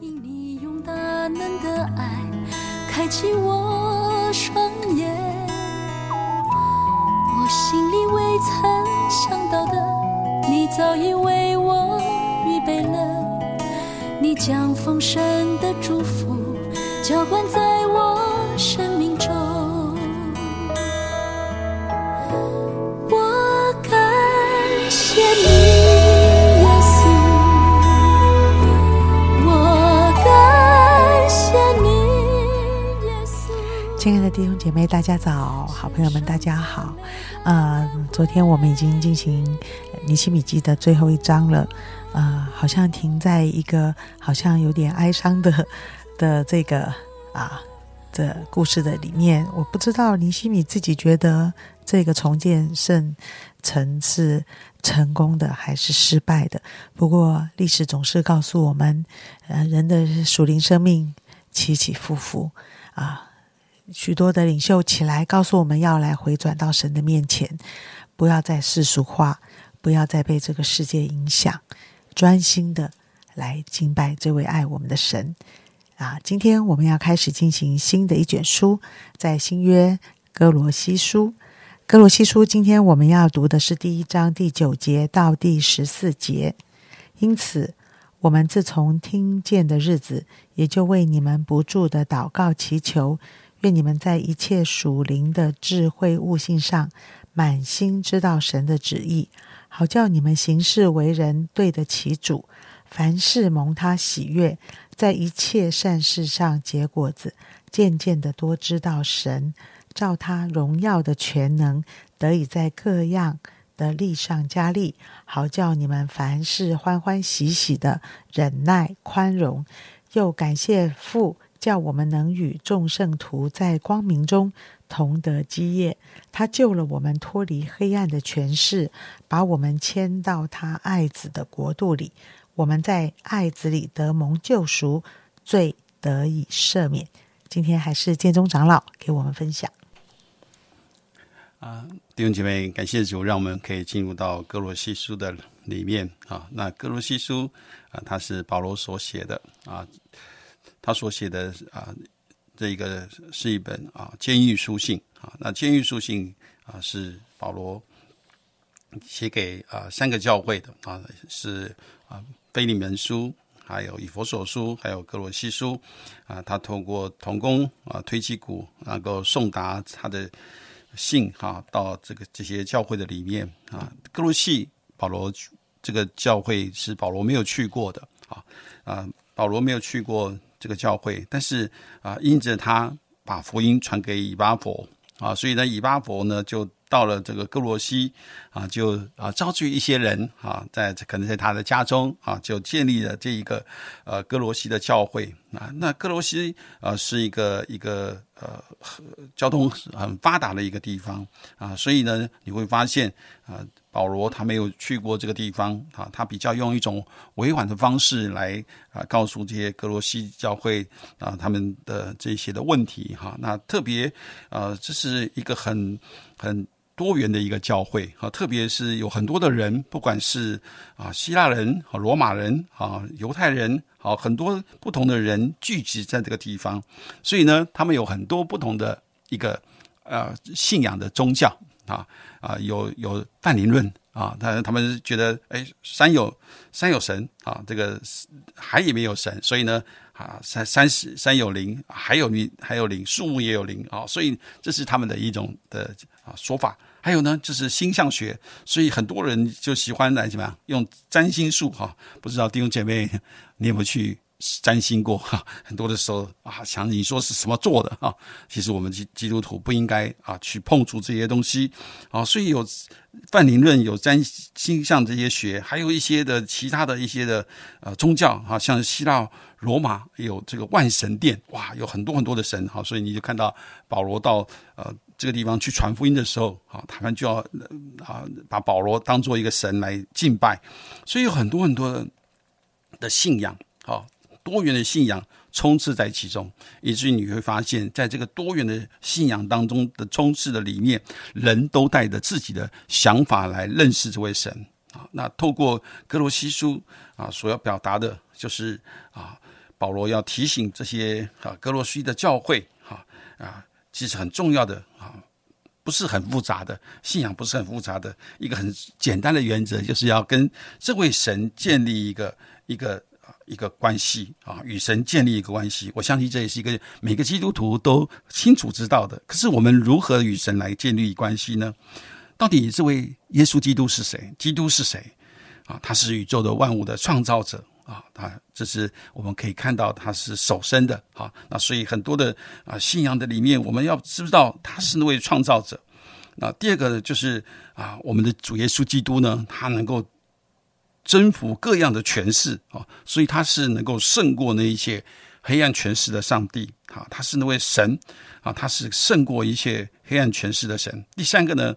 因你用大能的爱开启我双眼，我心里未曾想到的，你早已为我预备了。你将丰盛的祝福浇灌在弟兄姐妹，大家早！好朋友们，大家好。呃，昨天我们已经进行尼西米记的最后一章了。呃，好像停在一个好像有点哀伤的的这个啊的故事的里面。我不知道尼西米自己觉得这个重建圣城是成功的还是失败的。不过历史总是告诉我们，呃，人的属灵生命起起伏伏啊。许多的领袖起来告诉我们要来回转到神的面前，不要再世俗化，不要再被这个世界影响，专心的来敬拜这位爱我们的神啊！今天我们要开始进行新的一卷书，在新约哥罗西书。哥罗西书今天我们要读的是第一章第九节到第十四节，因此我们自从听见的日子，也就为你们不住的祷告祈求。愿你们在一切属灵的智慧悟性上，满心知道神的旨意，好叫你们行事为人对得起主，凡事蒙他喜悦，在一切善事上结果子，渐渐的多知道神，照他荣耀的全能，得以在各样的力上加力，好叫你们凡事欢欢喜喜的忍耐宽容，又感谢父。叫我们能与众圣徒在光明中同得基业。他救了我们脱离黑暗的权势，把我们迁到他爱子的国度里。我们在爱子里得蒙救赎，罪得以赦免。今天还是建中长老给我们分享。啊，弟兄姐妹，感谢主，让我们可以进入到哥罗西书的里面啊。那哥罗西书啊，它是保罗所写的啊。他所写的啊，这个是一本啊监狱书信啊。那监狱书信啊是保罗写给啊三个教会的啊，是啊腓利门书，还有以佛所书，还有哥罗西书啊。他通过童工啊推基鼓，能够送达他的信哈到这个这些教会的里面啊。哥罗西保罗这个教会是保罗没有去过的啊啊，保罗没有去过。这个教会，但是啊，因着他把福音传给以巴佛啊，所以呢，以巴佛呢就到了这个哥罗西啊，就啊召集一些人啊，在可能在他的家中啊，就建立了这一个呃哥罗西的教会啊。那哥罗西啊是一个一个呃交通很发达的一个地方啊，所以呢，你会发现啊。保罗他没有去过这个地方啊，他比较用一种委婉的方式来啊告诉这些格罗西教会啊他们的这些的问题哈。那特别呃这是一个很很多元的一个教会啊，特别是有很多的人，不管是啊希腊人、啊罗马人、啊犹太人，好很多不同的人聚集在这个地方，所以呢，他们有很多不同的一个呃信仰的宗教啊。啊，有有泛灵论啊，他他们觉得，哎，山有山有神啊，这个海也没有神，所以呢，啊，山山是山有灵，还有灵还有灵，树木也有灵啊，所以这是他们的一种的啊说法。还有呢，就是星象学，所以很多人就喜欢来怎么样用占星术哈。不知道弟兄姐妹，你有没有去？占星过哈，很多的时候啊，想你说是什么做的啊？其实我们基基督徒不应该啊去碰触这些东西啊。所以有泛灵论，有占星象这些学，还有一些的其他的一些的呃宗教啊，像希腊、罗马有这个万神殿，哇，有很多很多的神哈。所以你就看到保罗到呃这个地方去传福音的时候啊，他们就要啊把保罗当做一个神来敬拜，所以有很多很多的信仰啊。多元的信仰充斥在其中，以至于你会发现，在这个多元的信仰当中的充斥的里面，人都带着自己的想法来认识这位神啊。那透过格罗西书啊，所要表达的就是啊，保罗要提醒这些啊格罗西的教会哈啊，其实很重要的啊，不是很复杂的信仰，不是很复杂的一个很简单的原则，就是要跟这位神建立一个一个一个关系啊，与神建立一个关系。我相信这也是一个每个基督徒都清楚知道的。可是我们如何与神来建立关系呢？到底这位耶稣基督是谁？基督是谁？啊，他是宇宙的万物的创造者啊，他这是我们可以看到他是首生的啊。那所以很多的啊信仰的里面，我们要知道他是那位创造者？那第二个呢，就是啊，我们的主耶稣基督呢，他能够征服各样的权势啊，所以他是能够胜过那一些黑暗权势的上帝啊，他是那位神啊，他是胜过一切黑暗权势的神。第三个呢，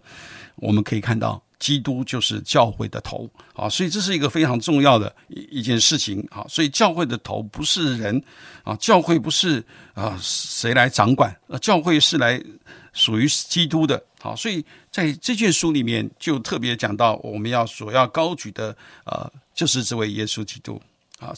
我们可以看到。基督就是教会的头啊，所以这是一个非常重要的一一件事情啊。所以教会的头不是人啊，教会不是啊谁来掌管，呃，教会是来属于基督的。好，所以在这卷书里面就特别讲到，我们要所要高举的呃，就是这位耶稣基督啊。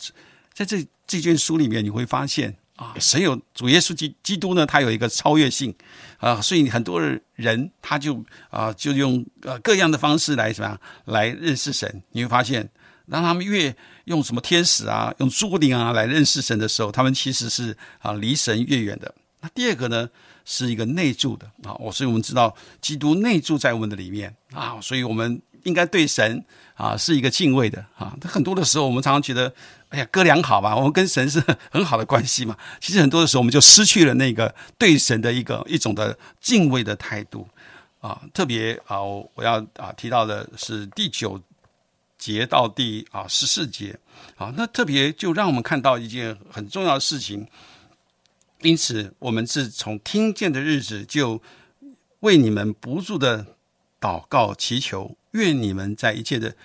在这这卷书里面，你会发现。啊，神有主耶稣基基督呢？他有一个超越性啊，所以很多人他就啊，就用呃各样的方式来什么来认识神。你会发现，当他们越用什么天使啊、用诸灵啊来认识神的时候，他们其实是啊离神越远的。那第二个呢，是一个内住的啊，我所以我们知道基督内住在我们的里面啊，所以我们应该对神啊是一个敬畏的啊。很多的时候，我们常常觉得。哎呀，哥俩好吧，我们跟神是很好的关系嘛。其实很多的时候，我们就失去了那个对神的一个一种的敬畏的态度啊。特别啊，我要啊提到的是第九节到第啊十四节啊，那特别就让我们看到一件很重要的事情。因此，我们是从听见的日子就为你们不住的祷告祈求，愿你们在一切的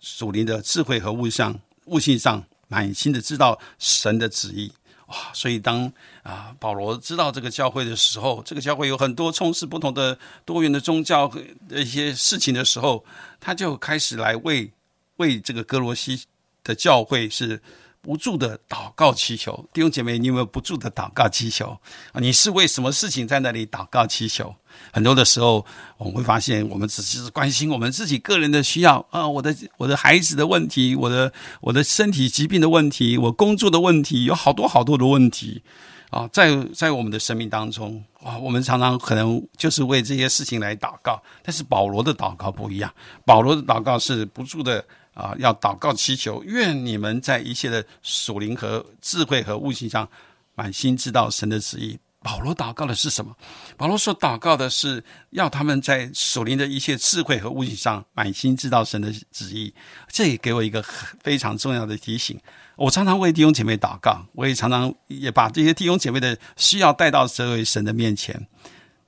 属灵的智慧和物上。悟性上满心的知道神的旨意哇，所以当啊保罗知道这个教会的时候，这个教会有很多充斥不同的多元的宗教的一些事情的时候，他就开始来为为这个哥罗西的教会是。不住的祷告祈求，弟兄姐妹，你有没有不住的祷告祈求？你是为什么事情在那里祷告祈求？很多的时候，我们会发现，我们只是关心我们自己个人的需要啊，我的我的孩子的问题，我的我的身体疾病的问题，我工作的问题，有好多好多的问题啊，在在我们的生命当中啊，我们常常可能就是为这些事情来祷告，但是保罗的祷告不一样，保罗的祷告是不住的。啊，要祷告祈求，愿你们在一切的属灵和智慧和悟性上，满心知道神的旨意。保罗祷告的是什么？保罗所祷告的是要他们在属灵的一切智慧和悟性上，满心知道神的旨意。这也给我一个非常重要的提醒。我常常为弟兄姐妹祷告，我也常常也把这些弟兄姐妹的需要带到这位神的面前。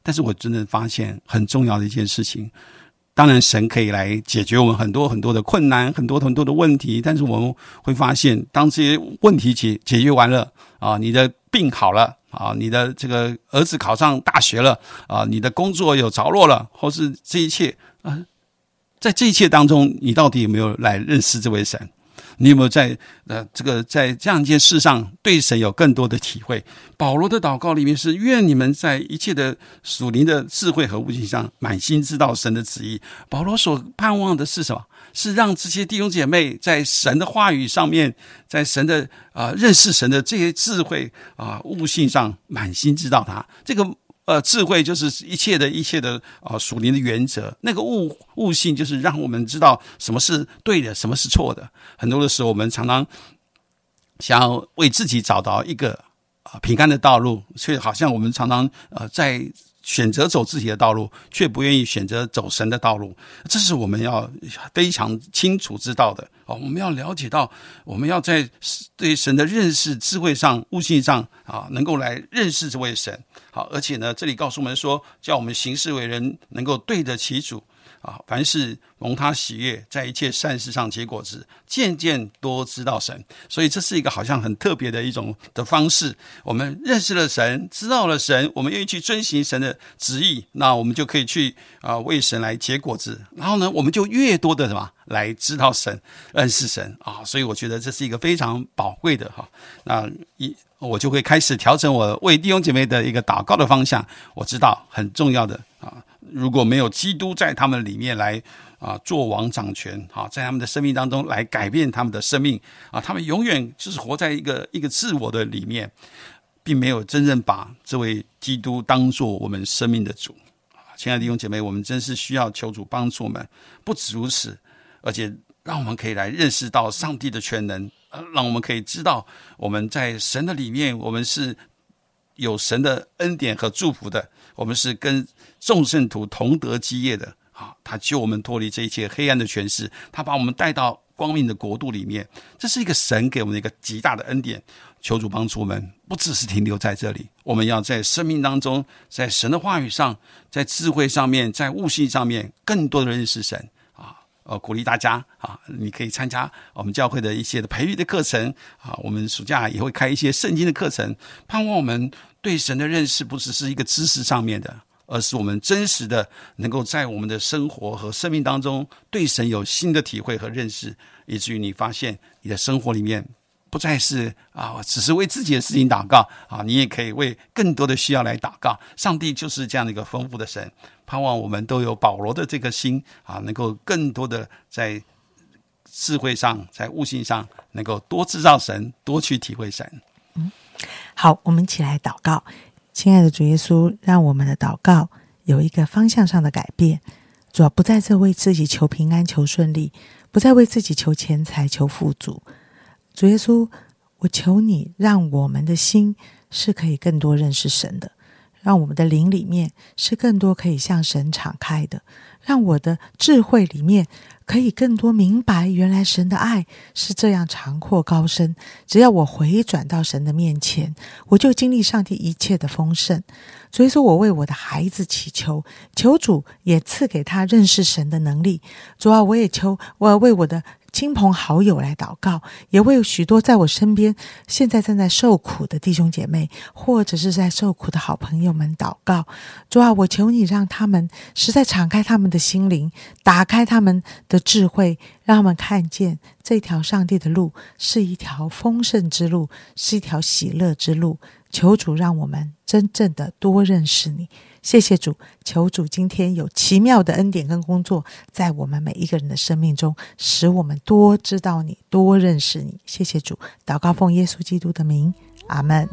但是我真的发现很重要的一件事情。当然，神可以来解决我们很多很多的困难，很多很多的问题。但是我们会发现，当这些问题解解决完了啊，你的病好了啊，你的这个儿子考上大学了啊，你的工作有着落了，或是这一切啊，在这一切当中，你到底有没有来认识这位神？你有没有在呃这个在这样一件事上对神有更多的体会？保罗的祷告里面是愿你们在一切的属灵的智慧和悟性上满心知道神的旨意。保罗所盼望的是什么？是让这些弟兄姐妹在神的话语上面，在神的啊认识神的这些智慧啊悟性上满心知道他这个。呃，智慧就是一切的一切的啊，属灵的原则。那个悟悟性就是让我们知道什么是对的，什么是错的。很多的时候，我们常常想要为自己找到一个啊平安的道路，却好像我们常常呃在。选择走自己的道路，却不愿意选择走神的道路，这是我们要非常清楚知道的哦。我们要了解到，我们要在对神的认识、智慧上、悟性上啊，能够来认识这位神。好，而且呢，这里告诉我们说，叫我们行事为人能够对得起主啊，凡是蒙他喜悦，在一切善事上结果子，渐渐多知道神。所以这是一个好像很特别的一种的方式。我们认识了神，知道了神，我们愿意去遵行神的旨意，那我们就可以去啊为神来结果子。然后呢，我们就越多的什么来知道神、认识神啊。所以我觉得这是一个非常宝贵的哈。那一我就会开始调整我为弟兄姐妹的一个祷告的方向。我知道很重要的啊。如果没有基督在他们里面来啊做王掌权，好在他们的生命当中来改变他们的生命啊，他们永远就是活在一个一个自我的里面，并没有真正把这位基督当做我们生命的主。亲爱的弟兄姐妹，我们真是需要求主帮助我们。不止如此，而且让我们可以来认识到上帝的全能，让我们可以知道我们在神的里面，我们是有神的恩典和祝福的。我们是跟众圣徒同得基业的啊！他救我们脱离这一切黑暗的权势，他把我们带到光明的国度里面。这是一个神给我们的一个极大的恩典。求主帮助我们，不只是停留在这里，我们要在生命当中，在神的话语上，在智慧上面，在悟性上面，更多的认识神！呃，鼓励大家啊，你可以参加我们教会的一些的培育的课程啊。我们暑假也会开一些圣经的课程，盼望我们。对神的认识不只是一个知识上面的，而是我们真实的能够在我们的生活和生命当中对神有新的体会和认识，以至于你发现你的生活里面不再是啊，只是为自己的事情祷告啊，你也可以为更多的需要来祷告。上帝就是这样的一个丰富的神，盼望我们都有保罗的这个心啊，能够更多的在智慧上、在悟性上，能够多制造神，多去体会神。嗯。好，我们一起来祷告，亲爱的主耶稣，让我们的祷告有一个方向上的改变。主要不再这为自己求平安、求顺利，不再为自己求钱财、求富足。主耶稣，我求你，让我们的心是可以更多认识神的，让我们的灵里面是更多可以向神敞开的，让我的智慧里面。可以更多明白，原来神的爱是这样长阔高深。只要我回转到神的面前，我就经历上帝一切的丰盛。所以说我为我的孩子祈求，求主也赐给他认识神的能力。主啊，我也求，我为我的。亲朋好友来祷告，也为许多在我身边现在正在受苦的弟兄姐妹，或者是在受苦的好朋友们祷告。主啊，我求你让他们实在敞开他们的心灵，打开他们的智慧，让他们看见这条上帝的路是一条丰盛之路，是一条喜乐之路。求主让我们真正的多认识你。谢谢主，求主今天有奇妙的恩典跟工作，在我们每一个人的生命中，使我们多知道你，多认识你。谢谢主，祷告奉耶稣基督的名，阿门。